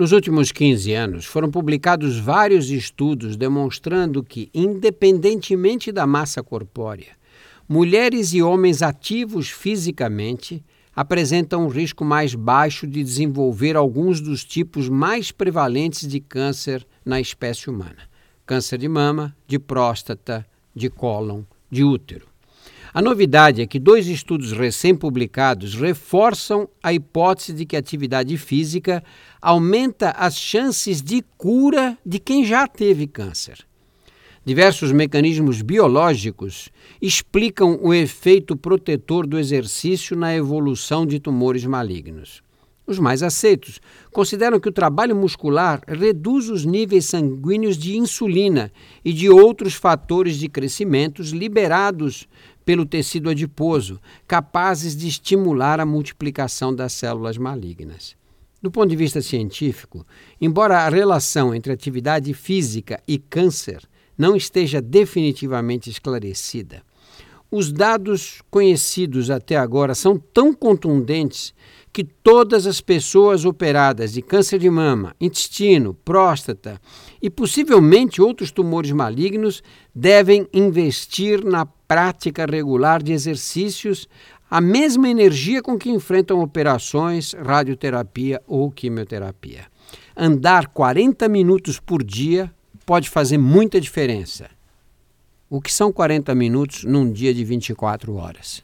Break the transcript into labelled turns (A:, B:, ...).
A: Nos últimos 15 anos, foram publicados vários estudos demonstrando que, independentemente da massa corpórea, mulheres e homens ativos fisicamente apresentam um risco mais baixo de desenvolver alguns dos tipos mais prevalentes de câncer na espécie humana: câncer de mama, de próstata, de cólon, de útero. A novidade é que dois estudos recém-publicados reforçam a hipótese de que a atividade física aumenta as chances de cura de quem já teve câncer. Diversos mecanismos biológicos explicam o efeito protetor do exercício na evolução de tumores malignos. Os mais aceitos consideram que o trabalho muscular reduz os níveis sanguíneos de insulina e de outros fatores de crescimento liberados pelo tecido adiposo, capazes de estimular a multiplicação das células malignas. Do ponto de vista científico, embora a relação entre atividade física e câncer não esteja definitivamente esclarecida, os dados conhecidos até agora são tão contundentes que todas as pessoas operadas de câncer de mama, intestino, próstata e possivelmente outros tumores malignos devem investir na prática regular de exercícios a mesma energia com que enfrentam operações, radioterapia ou quimioterapia. Andar 40 minutos por dia pode fazer muita diferença. O que são 40 minutos num dia de 24 horas?